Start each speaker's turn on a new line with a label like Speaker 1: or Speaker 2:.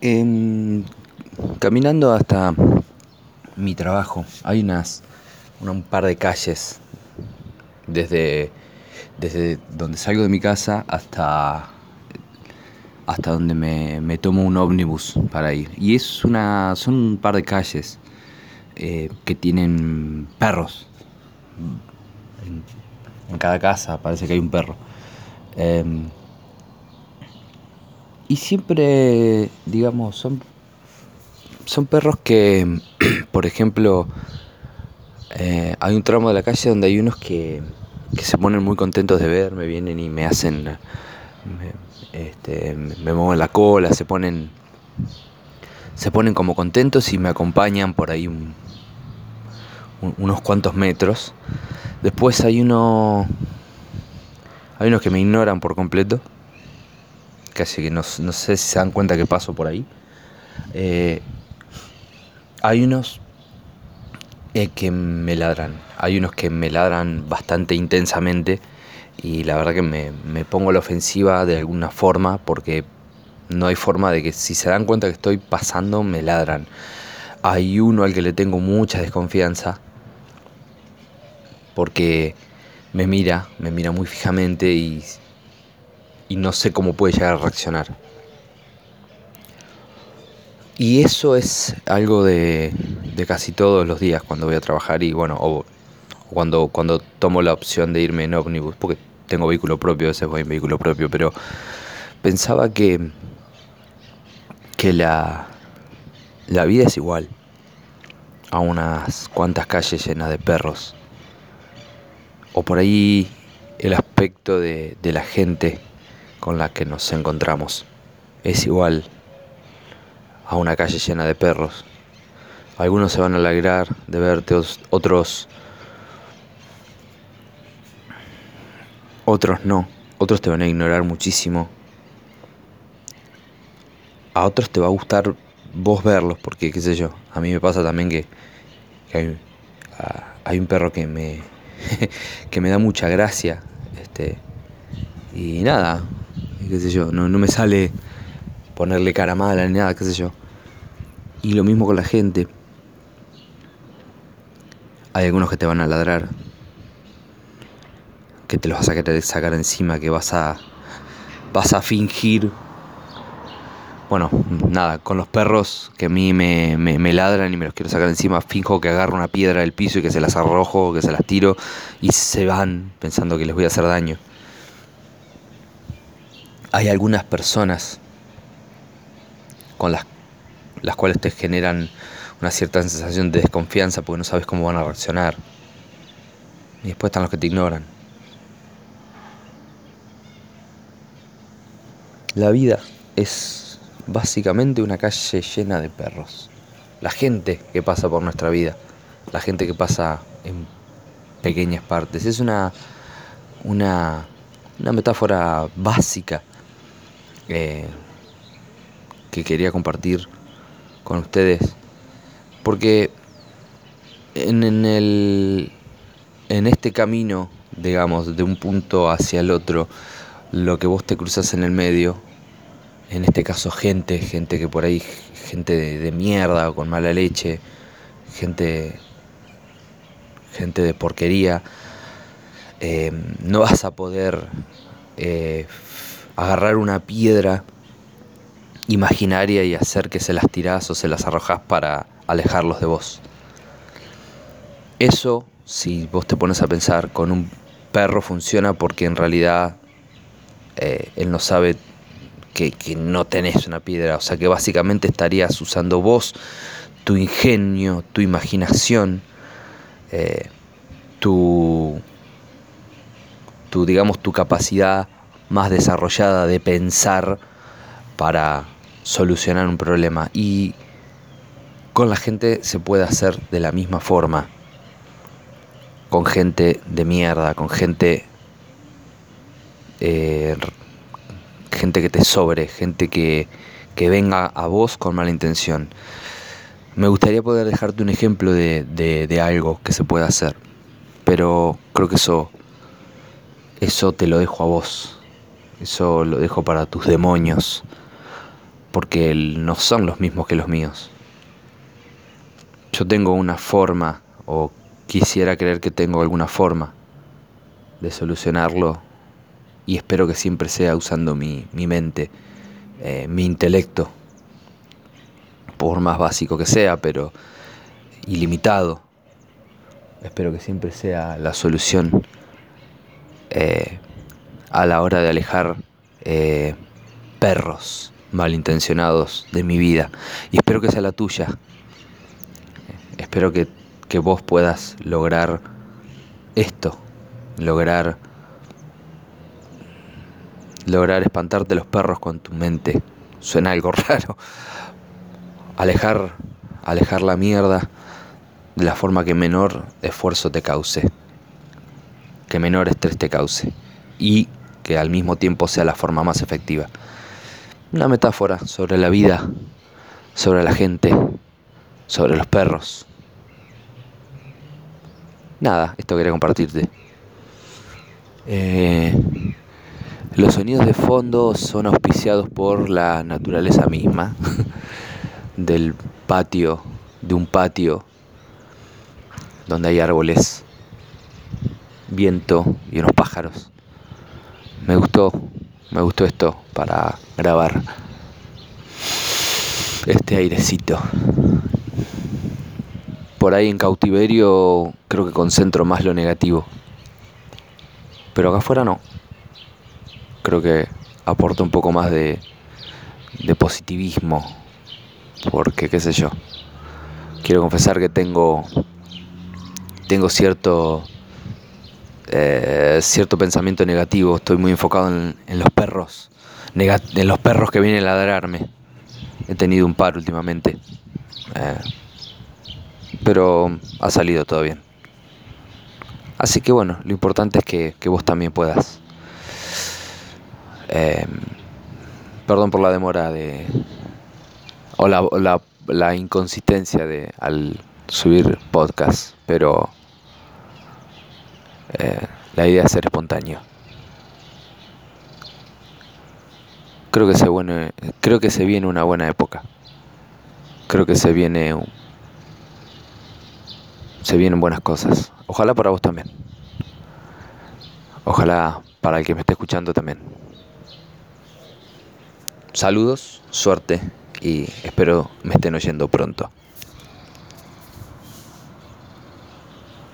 Speaker 1: Em, caminando hasta mi trabajo, hay unas un par de calles desde, desde donde salgo de mi casa hasta, hasta donde me, tomo un ómnibus para ir. Y es una, son un par de calles eh, que tienen perros. En, cada casa parece que hay un perro. Em, y siempre, digamos, son, son perros que, por ejemplo, eh, hay un tramo de la calle donde hay unos que, se ponen muy contentos de verme, vienen y me hacen, me, este, me mueven la cola, se ponen, se ponen como contentos y me acompañan por ahí unos cuantos metros. Después hay uno, hay unos que me ignoran por completo casi que no, sé si se dan cuenta que paso por ahí. Eh, hay unos eh, que me ladran, hay unos que me ladran bastante intensamente y la verdad que me, me pongo a la ofensiva de alguna forma porque no hay forma de que si se dan cuenta que estoy pasando me ladran. Hay uno al que le tengo mucha desconfianza porque me mira, me mira muy fijamente y y no sé cómo puede llegar a reaccionar. Y eso es algo de, casi todos los días cuando voy a trabajar y bueno, o, cuando, cuando tomo la opción de irme en ómnibus, porque tengo vehículo propio, a veces voy en vehículo propio, pero pensaba que, que la, la vida es igual a unas cuantas calles llenas de perros. O por ahí el aspecto de, de la gente con la que nos encontramos. Es igual a una calle llena de perros. Algunos se van a alegrar de verte, otros otros no, otros te van a ignorar muchísimo. A otros te va a gustar vos verlos, porque qué sé yo, a mí me pasa también que, hay, ah, hay, un perro que me que me da mucha gracia, este y nada, qué sé yo, no, me sale ponerle cara mala ni nada, qué sé yo. Y lo mismo con la gente. Hay algunos que te van a ladrar, que te los vas a querer sacar encima, que vas a, vas a fingir. Bueno, nada, con los perros que a mí me, me, ladran y me los quiero sacar encima, finjo que agarro una piedra del piso y que se las arrojo, que se las tiro y se van pensando que les voy a hacer daño hay algunas personas con las, las cuales te generan una cierta sensación de desconfianza porque no sabes cómo van a reaccionar. Y después están los que te ignoran. La vida es básicamente una calle llena de perros. La gente que pasa por nuestra vida, la gente que pasa en pequeñas partes. Es una, una, una metáfora básica eh, que quería compartir con ustedes. Porque en, en, el, en este camino, digamos, de un punto hacia el otro, lo que vos te cruzas en el medio, en este caso gente, gente que por ahí, gente de, mierda o con mala leche, gente, gente de porquería, eh, no vas a poder eh, agarrar una piedra imaginaria y hacer que se las tirás o se las arrojas para alejarlos de vos. Eso, si vos te pones a pensar, con un perro funciona porque en realidad eh, él no sabe que, no tenés una piedra, o sea que básicamente estarías usando vos tu ingenio, tu imaginación, eh, tu, tu, digamos, tu capacidad más desarrollada de pensar para solucionar un problema. Y con la gente se puede hacer de la misma forma. Con gente de mierda, con gente... Eh, gente que te sobre, gente que, que venga a vos con mala intención. Me gustaría poder dejarte un ejemplo de, de, de algo que se puede hacer, pero creo que eso, eso te lo dejo a vos. Eso lo dejo para tus demonios, porque no son los mismos que los míos. Yo tengo una forma, o quisiera creer que tengo alguna forma de solucionarlo, y espero que siempre sea usando mi, mente, eh, mi intelecto, por más básico que sea, pero ilimitado. Espero que siempre sea la solución eh, a la hora de alejar eh, perros malintencionados de mi vida. Y espero que sea la tuya. Espero que, que vos puedas lograr esto, lograr lograr espantarte los perros con tu mente. Suena algo raro. Alejar, alejar la mierda de la forma que menor esfuerzo te cause, que menor estrés te cause y que al mismo tiempo sea la forma más efectiva. Una metáfora sobre la vida, sobre la gente, sobre los perros. Nada, esto quería compartirte. Eh, los sonidos de fondo son auspiciados por la naturaleza misma del patio, de un patio donde hay árboles, viento y unos pájaros. Me gustó, me gustó esto para grabar este airecito. Por ahí en cautiverio creo que concentro más lo negativo. Pero acá afuera no creo que aporta un poco más de, de positivismo, porque qué sé yo, quiero confesar que tengo, tengo cierto, eh, cierto pensamiento negativo, estoy muy enfocado en, los perros, en los perros que vienen a ladrarme, he tenido un par últimamente, eh, pero ha salido todo bien. Así que bueno, lo importante es que, vos también puedas Em, perdón por la demora de. o la, la, inconsistencia de al subir podcast, pero eh, la idea es ser espontáneo. Creo que se creo que se viene una buena época. Creo que se viene se vienen buenas cosas. Ojalá para vos también. Ojalá para el que me esté escuchando también. Saludos, suerte y espero me estén oyendo pronto.